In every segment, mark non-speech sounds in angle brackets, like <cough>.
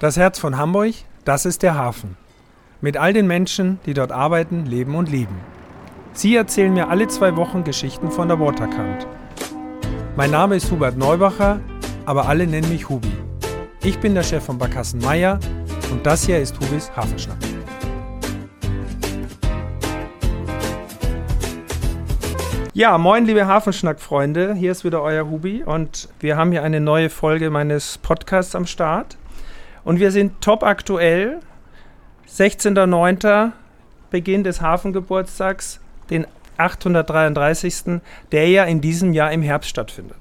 Das Herz von Hamburg, das ist der Hafen. Mit all den Menschen, die dort arbeiten, leben und lieben. Sie erzählen mir alle zwei Wochen Geschichten von der Waterkant. Mein Name ist Hubert Neubacher, aber alle nennen mich Hubi. Ich bin der Chef von Barkassen Meier und das hier ist Hubis Hafenschnack. Ja, moin liebe Hafenschnack-Freunde, hier ist wieder euer Hubi und wir haben hier eine neue Folge meines Podcasts am Start. Und wir sind top aktuell. 16.09. Beginn des Hafengeburtstags, den 833. der ja in diesem Jahr im Herbst stattfindet.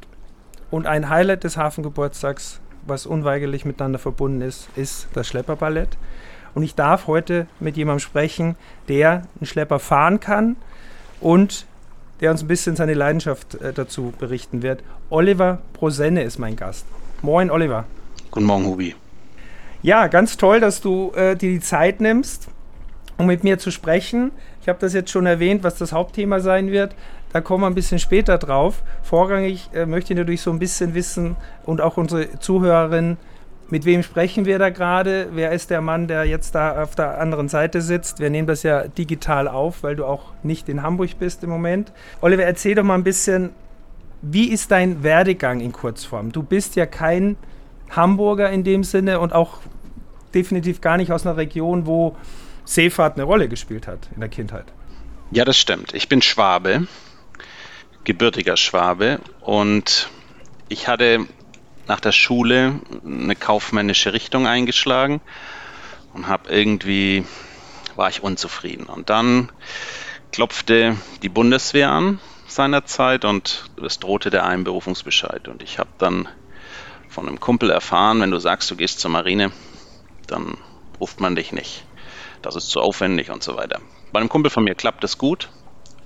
Und ein Highlight des Hafengeburtstags, was unweigerlich miteinander verbunden ist, ist das Schlepperballett. Und ich darf heute mit jemandem sprechen, der einen Schlepper fahren kann und der uns ein bisschen seine Leidenschaft äh, dazu berichten wird. Oliver Prosenne ist mein Gast. Moin, Oliver. Guten Morgen, Hubi. Ja, ganz toll, dass du äh, dir die Zeit nimmst, um mit mir zu sprechen. Ich habe das jetzt schon erwähnt, was das Hauptthema sein wird. Da kommen wir ein bisschen später drauf. Vorrangig äh, möchte ich natürlich so ein bisschen wissen und auch unsere Zuhörerinnen, mit wem sprechen wir da gerade? Wer ist der Mann, der jetzt da auf der anderen Seite sitzt? Wir nehmen das ja digital auf, weil du auch nicht in Hamburg bist im Moment. Oliver, erzähl doch mal ein bisschen, wie ist dein Werdegang in Kurzform? Du bist ja kein Hamburger in dem Sinne und auch definitiv gar nicht aus einer Region, wo Seefahrt eine Rolle gespielt hat in der Kindheit. Ja, das stimmt. Ich bin Schwabe, gebürtiger Schwabe und ich hatte nach der Schule eine kaufmännische Richtung eingeschlagen und habe irgendwie war ich unzufrieden. Und dann klopfte die Bundeswehr an seinerzeit und es drohte der Einberufungsbescheid. Und ich habe dann von einem Kumpel erfahren, wenn du sagst, du gehst zur Marine, dann ruft man dich nicht. Das ist zu aufwendig und so weiter. Bei einem Kumpel von mir klappt es gut.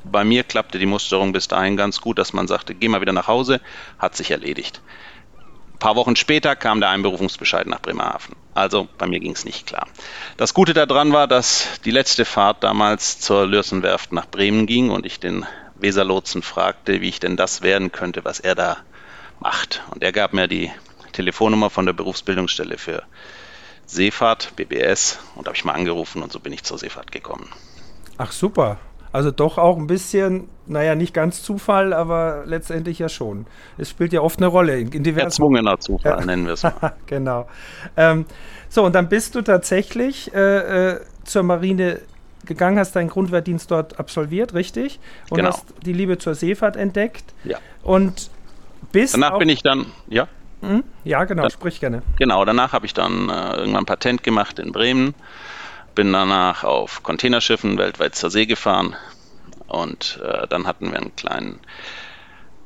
Bei mir klappte die Musterung bis dahin ganz gut, dass man sagte, geh mal wieder nach Hause, hat sich erledigt. Ein paar Wochen später kam der Einberufungsbescheid nach Bremerhaven. Also bei mir ging es nicht klar. Das Gute daran war, dass die letzte Fahrt damals zur Lürsenwerft nach Bremen ging und ich den Weserlotsen fragte, wie ich denn das werden könnte, was er da macht. Und er gab mir die Telefonnummer von der Berufsbildungsstelle für Seefahrt, BBS, und habe ich mal angerufen und so bin ich zur Seefahrt gekommen. Ach super. Also doch auch ein bisschen, naja, nicht ganz Zufall, aber letztendlich ja schon. Es spielt ja oft eine Rolle in, in diversen... Erzwungener Zufall, ja. nennen wir es mal. <laughs> genau. Ähm, so, und dann bist du tatsächlich äh, äh, zur Marine gegangen, hast deinen Grundwehrdienst dort absolviert, richtig? Und genau. hast die Liebe zur Seefahrt entdeckt. Ja. Und bist Danach bin ich dann, ja. Hm? Ja, genau, dann, sprich gerne. Genau, danach habe ich dann äh, irgendwann Patent gemacht in Bremen, bin danach auf Containerschiffen weltweit zur See gefahren und äh, dann hatten wir einen kleinen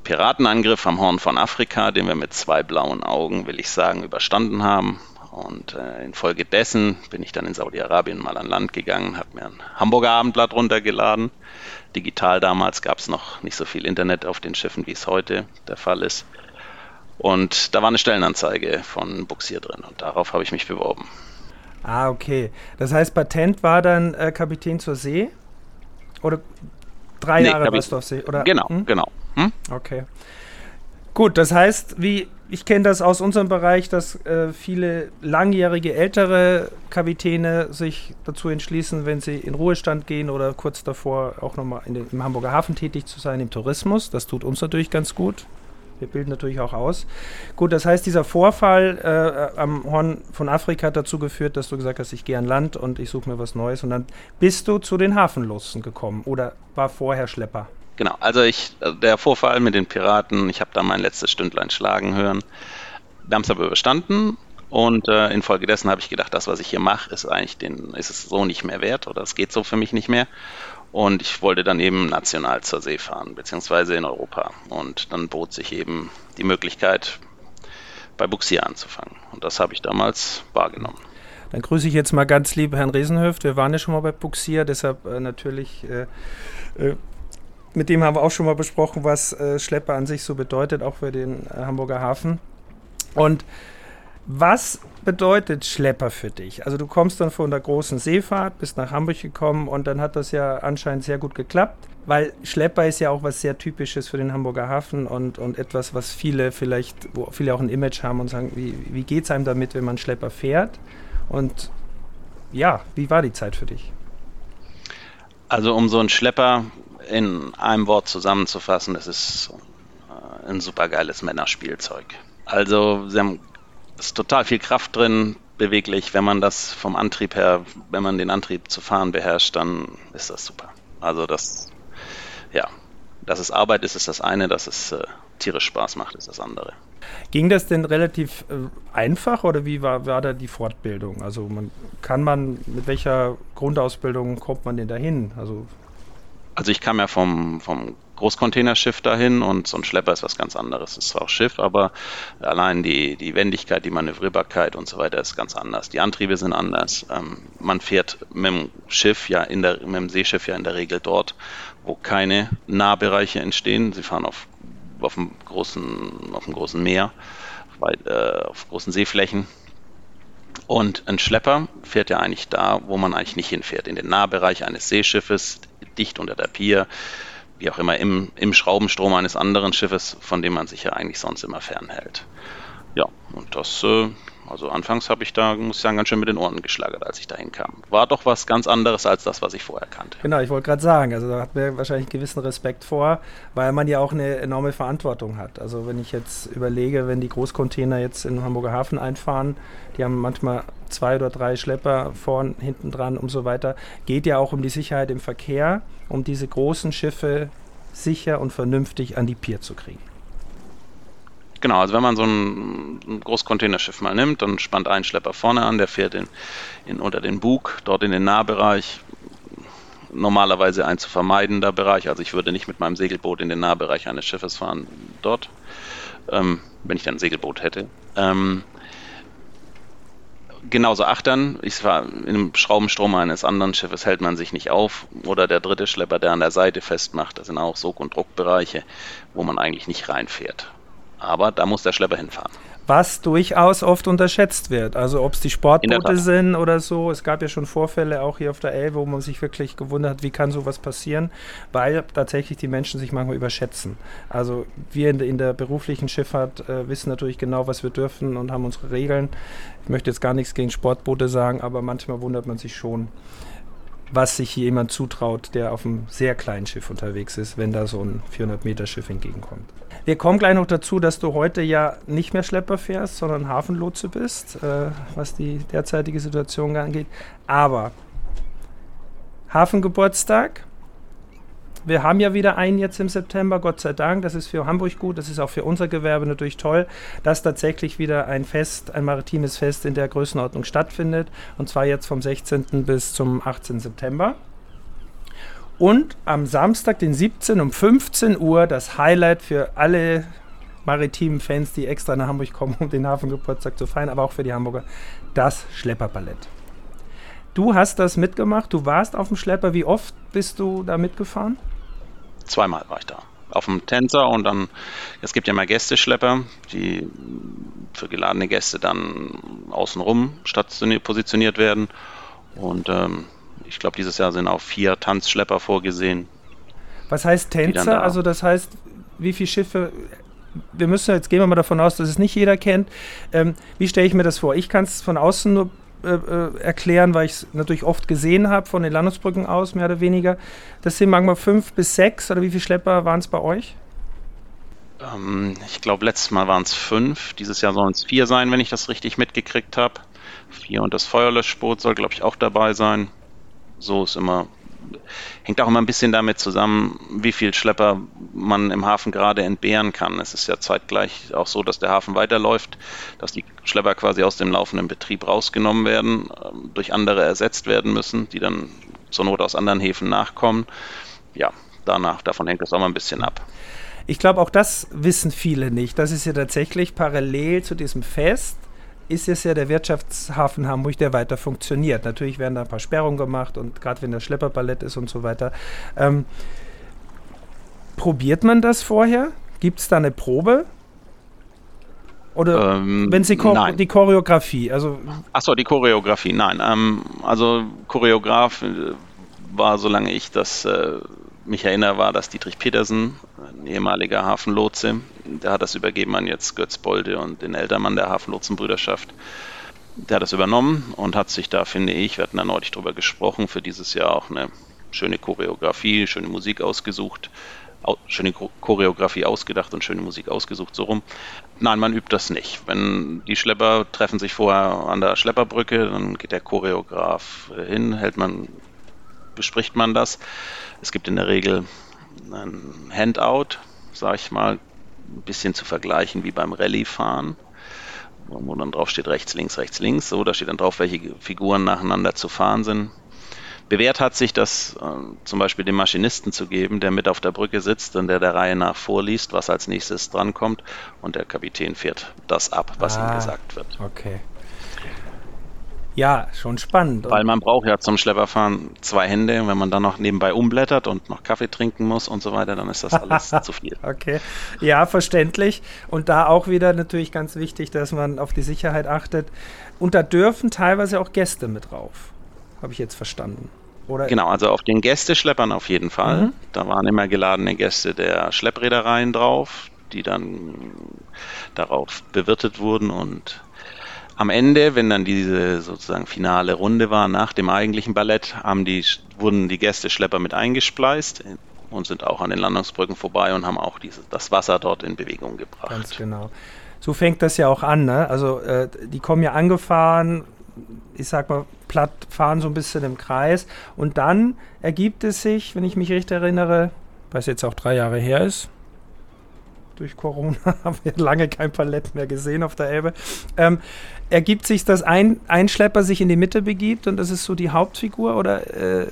Piratenangriff am Horn von Afrika, den wir mit zwei blauen Augen, will ich sagen, überstanden haben. Und äh, infolgedessen bin ich dann in Saudi-Arabien mal an Land gegangen, habe mir ein Hamburger Abendblatt runtergeladen. Digital damals gab es noch nicht so viel Internet auf den Schiffen, wie es heute der Fall ist. Und da war eine Stellenanzeige von Buxier drin und darauf habe ich mich beworben. Ah, okay. Das heißt, Patent war dann äh, Kapitän zur See? Oder drei nee, Jahre warst du auf See? Oder? Genau, hm? genau. Hm? Okay. Gut, das heißt, wie ich kenne das aus unserem Bereich, dass äh, viele langjährige ältere Kapitäne sich dazu entschließen, wenn sie in Ruhestand gehen oder kurz davor auch nochmal im Hamburger Hafen tätig zu sein, im Tourismus. Das tut uns natürlich ganz gut. Wir bilden natürlich auch aus. Gut, das heißt, dieser Vorfall äh, am Horn von Afrika hat dazu geführt, dass du gesagt hast, ich gehe an Land und ich suche mir was Neues. Und dann bist du zu den Hafenlosen gekommen oder war vorher Schlepper? Genau, also ich, der Vorfall mit den Piraten, ich habe da mein letztes Stündlein schlagen hören. Wir haben es aber überstanden und äh, infolgedessen habe ich gedacht, das, was ich hier mache, ist eigentlich den, ist es so nicht mehr wert oder es geht so für mich nicht mehr. Und ich wollte dann eben national zur See fahren, beziehungsweise in Europa. Und dann bot sich eben die Möglichkeit, bei Buxier anzufangen. Und das habe ich damals wahrgenommen. Dann grüße ich jetzt mal ganz lieb Herrn Riesenhöft. Wir waren ja schon mal bei Buxier, deshalb äh, natürlich, äh, äh, mit dem haben wir auch schon mal besprochen, was äh, Schlepper an sich so bedeutet, auch für den Hamburger Hafen. Und Was bedeutet Schlepper für dich? Also du kommst dann von der großen Seefahrt, bist nach Hamburg gekommen und dann hat das ja anscheinend sehr gut geklappt, weil Schlepper ist ja auch was sehr Typisches für den Hamburger Hafen und, und etwas, was viele vielleicht, wo viele auch ein Image haben und sagen, wie, wie geht es einem damit, wenn man Schlepper fährt? Und ja, wie war die Zeit für dich? Also um so einen Schlepper in einem Wort zusammenzufassen, das ist äh, ein supergeiles Männerspielzeug. Also sie haben ist total viel Kraft drin, beweglich. Wenn man das vom Antrieb her, wenn man den Antrieb zu fahren beherrscht, dann ist das super. Also das, ja, dass es Arbeit ist, ist das eine, dass es äh, tierisch Spaß macht, ist das andere. Ging das denn relativ äh, einfach oder wie war, war da die Fortbildung? Also man, kann man, mit welcher Grundausbildung kommt man denn dahin? Also, also ich kam ja vom, vom Großcontainerschiff dahin und so ein Schlepper ist was ganz anderes. Es ist zwar auch Schiff, aber allein die, die Wendigkeit, die Manövrierbarkeit und so weiter ist ganz anders. Die Antriebe sind anders. Ähm, man fährt mit dem Schiff ja in der, mit dem Seeschiff ja in der Regel dort, wo keine Nahbereiche entstehen. Sie fahren auf, auf, dem, großen, auf dem großen Meer, weit, äh, auf großen Seeflächen. Und ein Schlepper fährt ja eigentlich da, wo man eigentlich nicht hinfährt, in den Nahbereich eines Seeschiffes, dicht unter der Pier, wie auch immer, im, im Schraubenstrom eines anderen Schiffes, von dem man sich ja eigentlich sonst immer fernhält. Ja, und das, äh, also anfangs habe ich da, muss ich sagen, ganz schön mit den Ohren geschlagert, als ich dahin kam. War doch was ganz anderes als das, was ich vorher kannte. Genau, ich wollte gerade sagen, also da hat mir wahrscheinlich einen gewissen Respekt vor, weil man ja auch eine enorme Verantwortung hat. Also wenn ich jetzt überlege, wenn die Großcontainer jetzt in Hamburger Hafen einfahren, die haben manchmal zwei oder drei Schlepper vorn, hinten dran und so weiter. Geht ja auch um die Sicherheit im Verkehr, um diese großen Schiffe sicher und vernünftig an die Pier zu kriegen. Genau, also wenn man so ein, ein Großcontainerschiff mal nimmt, dann spannt ein Schlepper vorne an, der fährt in, in, unter den Bug, dort in den Nahbereich. Normalerweise ein zu vermeidender Bereich, also ich würde nicht mit meinem Segelboot in den Nahbereich eines Schiffes fahren, dort, ähm, wenn ich dann ein Segelboot hätte. Ähm, genauso achtern. Ich war einem Schraubenstrom eines anderen Schiffes hält man sich nicht auf. Oder der dritte Schlepper, der an der Seite festmacht. Das sind auch Sog- und Druckbereiche, wo man eigentlich nicht reinfährt. Aber da muss der Schlepper hinfahren was durchaus oft unterschätzt wird. Also ob es die Sportboote sind oder so. Es gab ja schon Vorfälle auch hier auf der Elbe, wo man sich wirklich gewundert hat, wie kann sowas passieren, weil tatsächlich die Menschen sich manchmal überschätzen. Also wir in der, in der beruflichen Schifffahrt äh, wissen natürlich genau, was wir dürfen und haben unsere Regeln. Ich möchte jetzt gar nichts gegen Sportboote sagen, aber manchmal wundert man sich schon, was sich hier jemand zutraut, der auf einem sehr kleinen Schiff unterwegs ist, wenn da so ein 400-Meter-Schiff entgegenkommt. Wir kommen gleich noch dazu, dass du heute ja nicht mehr Schlepper fährst, sondern Hafenlotse bist, äh, was die derzeitige Situation angeht. Aber Hafengeburtstag. Wir haben ja wieder einen jetzt im September, Gott sei Dank. Das ist für Hamburg gut, das ist auch für unser Gewerbe natürlich toll, dass tatsächlich wieder ein Fest, ein maritimes Fest in der Größenordnung stattfindet. Und zwar jetzt vom 16. bis zum 18. September. Und am Samstag, den 17. um 15 Uhr, das Highlight für alle maritimen Fans, die extra nach Hamburg kommen, um den Hafengeburtstag zu feiern, aber auch für die Hamburger, das Schlepperballett. Du hast das mitgemacht, du warst auf dem Schlepper. Wie oft bist du da mitgefahren? Zweimal war ich da. Auf dem Tänzer und dann, es gibt ja mal Gästeschlepper, die für geladene Gäste dann außenrum positioniert werden. Und ähm, ich glaube, dieses Jahr sind auch vier Tanzschlepper vorgesehen. Was heißt Tänzer? Da also das heißt, wie viele Schiffe wir müssen jetzt gehen wir mal davon aus, dass es nicht jeder kennt. Ähm, wie stelle ich mir das vor? Ich kann es von außen nur äh, äh, erklären, weil ich es natürlich oft gesehen habe, von den Landungsbrücken aus, mehr oder weniger. Das sind manchmal fünf bis sechs oder wie viele Schlepper waren es bei euch? Ähm, ich glaube, letztes Mal waren es fünf. Dieses Jahr sollen es vier sein, wenn ich das richtig mitgekriegt habe. Vier und das Feuerlöschboot soll, glaube ich, auch dabei sein so ist immer, hängt auch immer ein bisschen damit zusammen, wie viel Schlepper man im Hafen gerade entbehren kann. Es ist ja zeitgleich auch so, dass der Hafen weiterläuft, dass die Schlepper quasi aus dem laufenden Betrieb rausgenommen werden, ähm, durch andere ersetzt werden müssen, die dann zur Not aus anderen Häfen nachkommen. Ja, danach, davon hängt das auch mal ein bisschen ab. Ich glaube, auch das wissen viele nicht. Das ist ja tatsächlich parallel zu diesem Fest ist es ja der Wirtschaftshafen Hamburg, der weiter funktioniert. Natürlich werden da ein paar Sperrungen gemacht und gerade wenn das Schlepperballett ist und so weiter. Ähm, probiert man das vorher? Gibt es da eine Probe? Oder ähm, wenn Sie Chor die Choreografie, also. Achso, die Choreografie, nein. Ähm, also Choreograf äh, war, solange ich das äh, mich erinnere, war das Dietrich Petersen, ein ehemaliger Hafenlotse. Der hat das übergeben an jetzt Götz Bolde und den Eltermann der Hafenlotsenbrüderschaft. Der hat das übernommen und hat sich da, finde ich, wir hatten da neulich drüber gesprochen, für dieses Jahr auch eine schöne Choreografie, schöne Musik ausgesucht schöne Choreografie ausgedacht und schöne Musik ausgesucht, so rum. Nein, man übt das nicht. Wenn die Schlepper treffen sich vorher an der Schlepperbrücke, dann geht der Choreograf hin, hält man, bespricht man das. Es gibt in der Regel ein Handout, sag ich mal, ein bisschen zu vergleichen wie beim Rallye-Fahren, wo dann drauf steht rechts, links, rechts, links. So, da steht dann drauf, welche Figuren nacheinander zu fahren sind bewährt hat sich das äh, zum Beispiel dem Maschinisten zu geben, der mit auf der Brücke sitzt und der der Reihe nach vorliest, was als nächstes drankommt und der Kapitän fährt das ab, was ah, ihm gesagt wird. Okay. Ja, schon spannend. Weil man braucht ja zum Schlepperfahren zwei Hände und wenn man dann noch nebenbei umblättert und noch Kaffee trinken muss und so weiter, dann ist das alles <laughs> zu viel. Okay, ja, verständlich. Und da auch wieder natürlich ganz wichtig, dass man auf die Sicherheit achtet. Und da dürfen teilweise auch Gäste mit drauf. Habe ich jetzt verstanden. Oder genau, also auf den Gästeschleppern auf jeden Fall. Mhm. Da waren immer geladene Gäste der Schlepprädereien drauf, die dann darauf bewirtet wurden und am Ende, wenn dann diese sozusagen finale Runde war nach dem eigentlichen Ballett, die, wurden die Gästeschlepper mit eingespleist und sind auch an den Landungsbrücken vorbei und haben auch diese, das Wasser dort in Bewegung gebracht. Ganz genau. So fängt das ja auch an. Ne? Also äh, die kommen ja angefahren, ich sag mal, platt fahren so ein bisschen im Kreis. Und dann ergibt es sich, wenn ich mich recht erinnere, was jetzt auch drei Jahre her ist, durch Corona <laughs> haben wir lange kein Palett mehr gesehen auf der Elbe, ähm, ergibt sich, dass ein, ein Schlepper sich in die Mitte begibt und das ist so die Hauptfigur oder äh,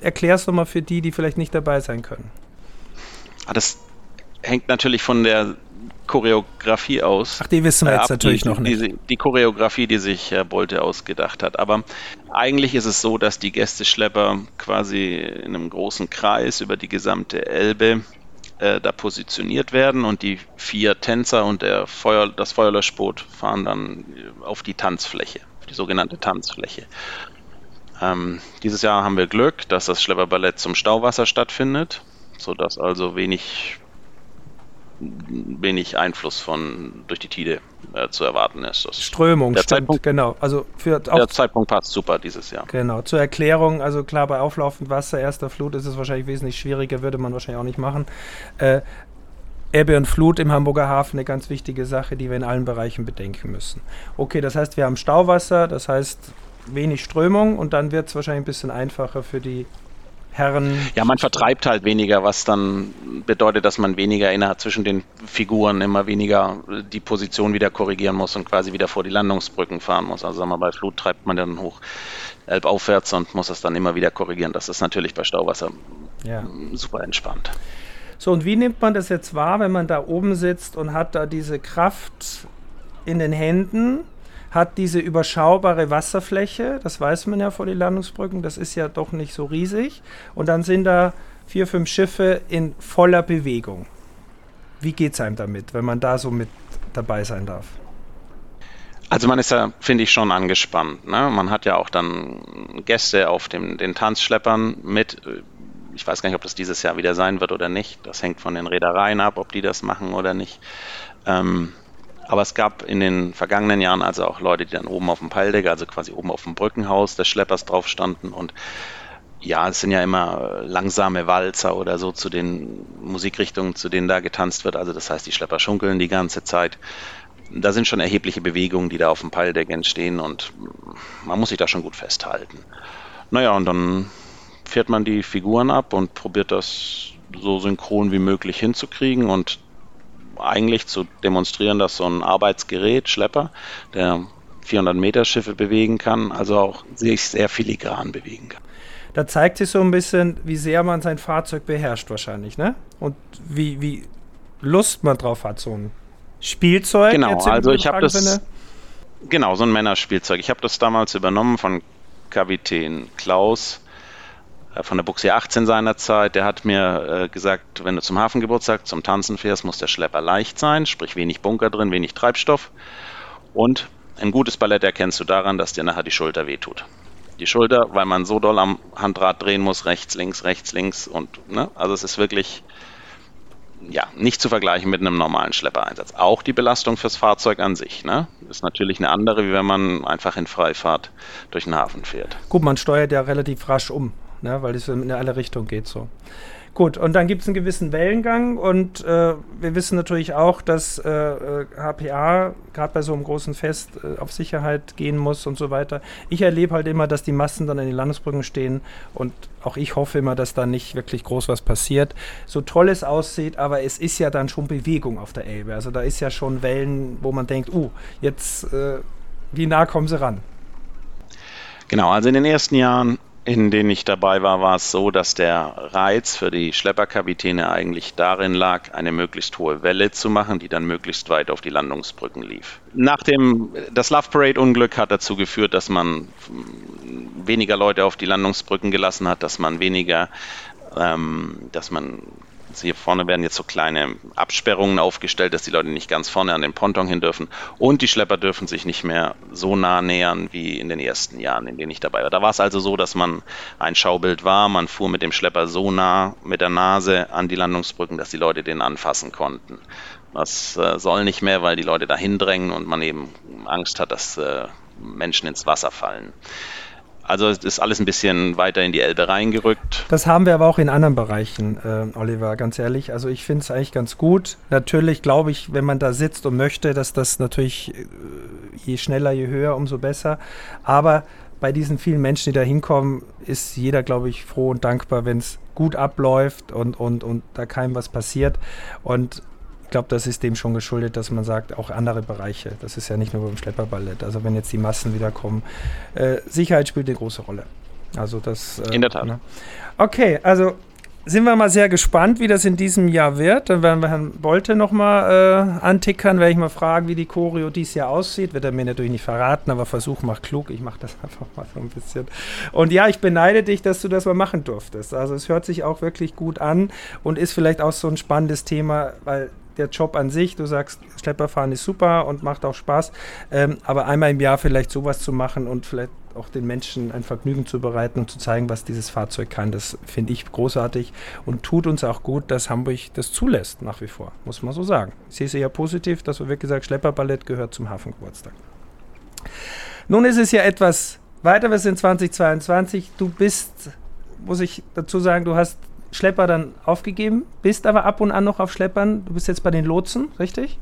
erklärst du mal für die, die vielleicht nicht dabei sein können? Ah, das hängt natürlich von der Choreografie aus. Ach, die wissen wir jetzt natürlich die, noch nicht. Die, die, Choreografie, die sich Herr Bolte ausgedacht hat. Aber eigentlich ist es so, dass die Gästeschlepper quasi in einem großen Kreis über die gesamte Elbe äh, da positioniert werden und die vier Tänzer und der Feuer, das Feuerlöschboot fahren dann auf die Tanzfläche, die sogenannte Tanzfläche. Ähm, dieses Jahr haben wir Glück, dass das Schlepperballett zum Stauwasser stattfindet, sodass also wenig wenig Einfluss von durch die Tide äh, zu erwarten ist. Das Strömung, der stimmt, Zeitpunkt, genau. Also für der Zeitpunkt passt super dieses Jahr. Genau. Zur Erklärung, also klar, bei auflaufend Wasser, erster Flut ist es wahrscheinlich wesentlich schwieriger, würde man wahrscheinlich auch nicht machen. Äh, Ebbe und Flut im Hamburger Hafen eine ganz wichtige Sache, die wir in allen Bereichen bedenken müssen. Okay, das heißt, wir haben Stauwasser, das heißt wenig Strömung und dann wird es wahrscheinlich ein bisschen einfacher für die Herren. Ja, man vertreibt halt weniger, was dann bedeutet, dass man weniger innerhalb zwischen den Figuren immer weniger die Position wieder korrigieren muss und quasi wieder vor die Landungsbrücken fahren muss. Also sagen wir, bei Flut treibt man dann hoch elbaufwärts und muss das dann immer wieder korrigieren. Das ist natürlich bei Stauwasser ja. super entspannt. So, und wie nimmt man das jetzt wahr, wenn man da oben sitzt und hat da diese Kraft in den Händen hat diese überschaubare Wasserfläche, das weiß man ja vor den Landungsbrücken, das ist ja doch nicht so riesig. Und dann sind da vier, fünf Schiffe in voller Bewegung. Wie geht es einem damit, wenn man da so mit dabei sein darf? Also man ist ja, finde ich, schon angespannt. Ne? Man hat ja auch dann Gäste auf dem, den Tanzschleppern mit. Ich weiß gar nicht, ob das dieses Jahr wieder sein wird oder nicht. Das hängt von den Reedereien ab, ob die das machen oder nicht. Ähm, aber es gab in den vergangenen Jahren also auch Leute, die dann oben auf dem Peildeck, also quasi oben auf dem Brückenhaus des Schleppers drauf standen und ja, es sind ja immer langsame Walzer oder so zu den Musikrichtungen, zu denen da getanzt wird. Also das heißt, die Schlepper schunkeln die ganze Zeit. Da sind schon erhebliche Bewegungen, die da auf dem Peildeck entstehen und man muss sich da schon gut festhalten. Naja, und dann fährt man die Figuren ab und probiert das so synchron wie möglich hinzukriegen und eigentlich zu demonstrieren, dass so ein Arbeitsgerät, Schlepper, der 400 Meter Schiffe bewegen kann, also auch sich sehr filigran bewegen kann. Da zeigt sich so ein bisschen, wie sehr man sein Fahrzeug beherrscht wahrscheinlich, ne? Und wie, wie Lust man drauf hat, so ein Spielzeug. Genau, also ich habe das, genau, so ein Männerspielzeug. Ich habe das damals übernommen von Kapitän Klaus, von der Buchse 18 seinerzeit, der hat mir äh, gesagt, wenn du zum Hafengeburtstag zum Tanzen fährst, muss der Schlepper leicht sein, sprich wenig Bunker drin, wenig Treibstoff. Und ein gutes Ballett erkennst du daran, dass dir nachher die Schulter wehtut. Die Schulter, weil man so doll am Handrad drehen muss, rechts, links, rechts, links und, ne, also es ist wirklich, ja, nicht zu vergleichen mit einem normalen Schleppereinsatz. Auch die Belastung fürs Fahrzeug an sich, ne, ist natürlich eine andere, wie wenn man einfach in Freifahrt durch den Hafen fährt. Gut, man steuert ja relativ rasch um, ne, weil es in alle Richtungen geht so. Gut, und dann gibt es einen gewissen Wellengang und äh, wir wissen natürlich auch, dass äh, HPA äh, gerade bei so einem großen Fest äh, auf Sicherheit gehen muss und so weiter. Ich erlebe halt immer, dass die Massen dann an den Landesbrücken stehen und auch ich hoffe immer, dass da nicht wirklich groß was passiert. So toll es aussieht, aber es ist ja dann schon Bewegung auf der Elbe. Also da ist ja schon Wellen, wo man denkt, uh, jetzt, äh, wie nah kommen sie ran? Genau, also in den ersten Jahren in denen ich dabei war, war es so, dass der Reiz für die Schlepperkapitäne eigentlich darin lag, eine möglichst hohe Welle zu machen, die dann möglichst weit auf die Landungsbrücken lief. Nachdem das Love Parade Unglück hat dazu geführt, dass man weniger Leute auf die Landungsbrücken gelassen hat, dass man weniger, ähm, dass man hier vorne werden jetzt so kleine Absperrungen aufgestellt, dass die Leute nicht ganz vorne an den Ponton hin dürfen. Und die Schlepper dürfen sich nicht mehr so nah nähern wie in den ersten Jahren, in denen ich dabei war. Da war es also so, dass man ein Schaubild war. Man fuhr mit dem Schlepper so nah mit der Nase an die Landungsbrücken, dass die Leute den anfassen konnten. Das äh, soll nicht mehr, weil die Leute dahin drängen und man eben Angst hat, dass äh, Menschen ins Wasser fallen. Also es ist alles ein bisschen weiter in die Elbe reingerückt. Das haben wir aber auch in anderen Bereichen, äh, Oliver, ganz ehrlich. Also ich finde es eigentlich ganz gut. Natürlich glaube ich, wenn man da sitzt und möchte, dass das natürlich äh, je schneller, je höher, umso besser. Aber bei diesen vielen Menschen, die da hinkommen, ist jeder, glaube ich, froh und dankbar, wenn es gut abläuft und, und, und da keinem was passiert. Und glaube, das ist dem schon geschuldet, dass man sagt, auch andere Bereiche. Das ist ja nicht nur beim Schlepperballett. Also wenn jetzt die Massen wieder kommen. Äh, Sicherheit spielt eine große Rolle. Also das. Äh, in der Tat. Ne? Okay, also sind wir mal sehr gespannt, wie das in diesem Jahr wird. Dann werden wir Herrn Bolte nochmal äh, antickern, werde ich mal fragen, wie die Choreo dieses Jahr aussieht. Wird er mir natürlich nicht verraten, aber Versuch macht klug. Ich mache das <laughs> einfach mal so ein bisschen. Und ja, ich beneide dich, dass du das mal machen durftest. Also es hört sich auch wirklich gut an und ist vielleicht auch so ein spannendes Thema, weil der Job an sich, du sagst, Schlepperfahren ist super und macht auch Spaß, ähm, aber einmal im Jahr vielleicht sowas zu machen und vielleicht auch den Menschen ein Vergnügen zu bereiten und zu zeigen, was dieses Fahrzeug kann, das finde ich großartig und tut uns auch gut, dass Hamburg das zulässt nach wie vor, muss man so sagen. Ich sehe es eher positiv, dass wir wirklich gesagt, Schlepperballett gehört zum Hafengeburtstag. Nun ist es ja etwas weiter, wir sind 2022, du bist, muss ich dazu sagen, du hast Schlepper dann aufgegeben, bist aber ab und an noch auf Schleppern. Du bist jetzt bei den Lotsen, richtig?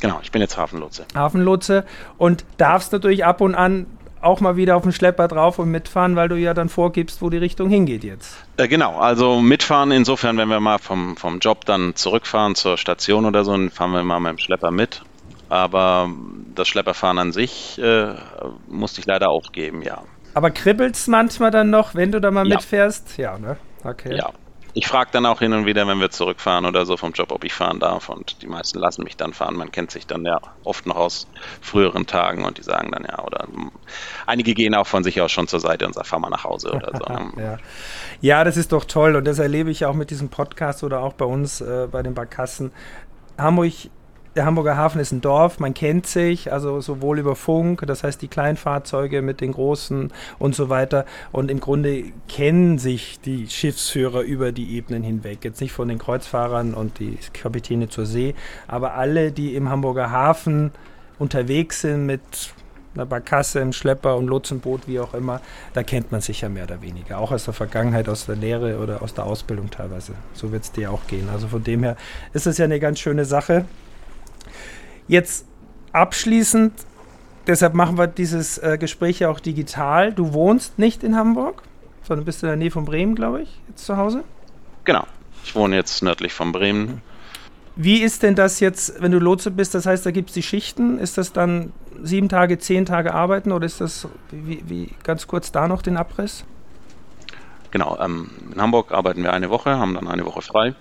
Genau, ich bin jetzt Hafenlotse. Hafenlotse und darfst natürlich ab und an auch mal wieder auf den Schlepper drauf und mitfahren, weil du ja dann vorgibst, wo die Richtung hingeht jetzt. Äh, genau, also mitfahren insofern, wenn wir mal vom, vom Job dann zurückfahren zur Station oder so, dann fahren wir mal mit dem Schlepper mit. Aber das Schlepperfahren an sich äh, musste ich leider aufgeben, ja. Aber kribbelt es manchmal dann noch, wenn du da mal ja. mitfährst? Ja, ne? Okay. Ja. Ich frage dann auch hin und wieder, wenn wir zurückfahren oder so vom Job, ob ich fahren darf. Und die meisten lassen mich dann fahren. Man kennt sich dann ja oft noch aus früheren Tagen und die sagen dann ja. Oder einige gehen auch von sich aus schon zur Seite und sagen, fahr mal nach Hause oder so. <laughs> ja. ja, das ist doch toll. Und das erlebe ich auch mit diesem Podcast oder auch bei uns äh, bei den Barkassen. Hamburg der Hamburger Hafen ist ein Dorf, man kennt sich, also sowohl über Funk, das heißt die Kleinfahrzeuge mit den großen und so weiter. Und im Grunde kennen sich die Schiffsführer über die Ebenen hinweg. Jetzt nicht von den Kreuzfahrern und die Kapitäne zur See, aber alle, die im Hamburger Hafen unterwegs sind mit einer Barkasse, einem Schlepper und Lotsenboot, wie auch immer, da kennt man sich ja mehr oder weniger. Auch aus der Vergangenheit, aus der Lehre oder aus der Ausbildung teilweise. So wird es dir auch gehen. Also von dem her ist es ja eine ganz schöne Sache. Jetzt abschließend, deshalb machen wir dieses äh, Gespräch ja auch digital. Du wohnst nicht in Hamburg, sondern bist in der Nähe von Bremen, glaube ich, jetzt zu Hause? Genau. Ich wohne jetzt nördlich von Bremen. Wie ist denn das jetzt, wenn du Lotse bist? Das heißt, da gibt es die Schichten. Ist das dann sieben Tage, zehn Tage arbeiten oder ist das, wie, wie ganz kurz da noch den Abriss? Genau, ähm, in Hamburg arbeiten wir eine Woche, haben dann eine Woche frei.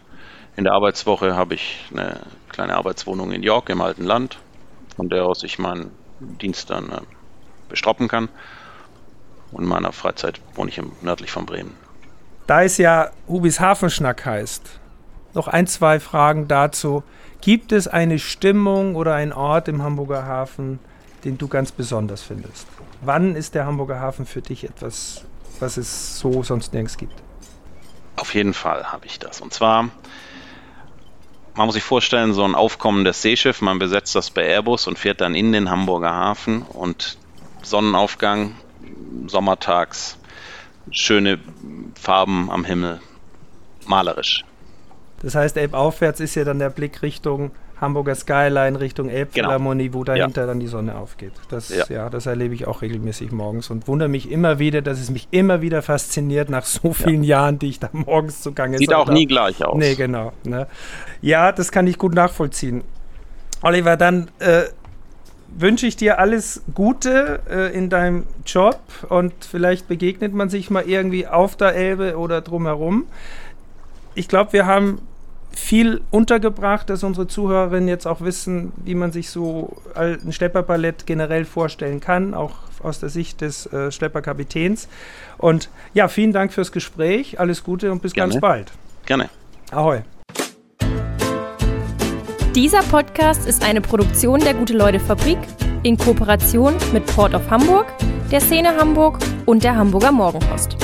In der Arbeitswoche habe ich eine kleine Arbeitswohnung in York im alten Land, von der aus ich meinen Dienst dann äh, bestroppen kann. Und in meiner Freizeit wohne ich im, nördlich von Bremen. Da es ja Hubis Hafenschnack heißt, noch ein, zwei Fragen dazu. Gibt es eine Stimmung oder einen Ort im Hamburger Hafen, den du ganz besonders findest? Wann ist der Hamburger Hafen für dich etwas, was es so sonst nirgends gibt? Auf jeden Fall habe ich das. Und zwar, man muss sich vorstellen, so ein aufkommendes Seeschiff, man besetzt das bei Airbus und fährt dann in den Hamburger Hafen und Sonnenaufgang, sommertags, schöne Farben am Himmel, malerisch. Das heißt, Elbaufwärts ist ja dann der Blick Richtung Hamburger Skyline, Richtung Elbphilharmonie, genau. wo dahinter ja. dann die Sonne aufgeht. Das, ja. ja. das erlebe ich auch regelmäßig morgens und wundere mich immer wieder, dass es mich immer wieder fasziniert nach so vielen ja. Jahren, die ich da morgens zugange Sieht auch nie gleich aus. Nee, genau. Ne? Ja, das kann ich gut nachvollziehen. Oliver, dann äh, wünsche ich dir alles Gute äh, in deinem Job und vielleicht begegnet man sich mal irgendwie auf der Elbe oder drumherum. Ich glaube, wir haben viel untergebracht, dass unsere Zuhörerinnen jetzt auch wissen, wie man sich so ein Schlepperballett generell vorstellen kann, auch aus der Sicht des äh, Schlepperkapitäns. Und ja, vielen Dank fürs Gespräch, alles Gute und bis Gerne. ganz bald. Gerne. Ahoi. Dieser Podcast ist eine Produktion der Gute-Leute-Fabrik in Kooperation mit Port of Hamburg, der Szene Hamburg und der Hamburger Morgenpost.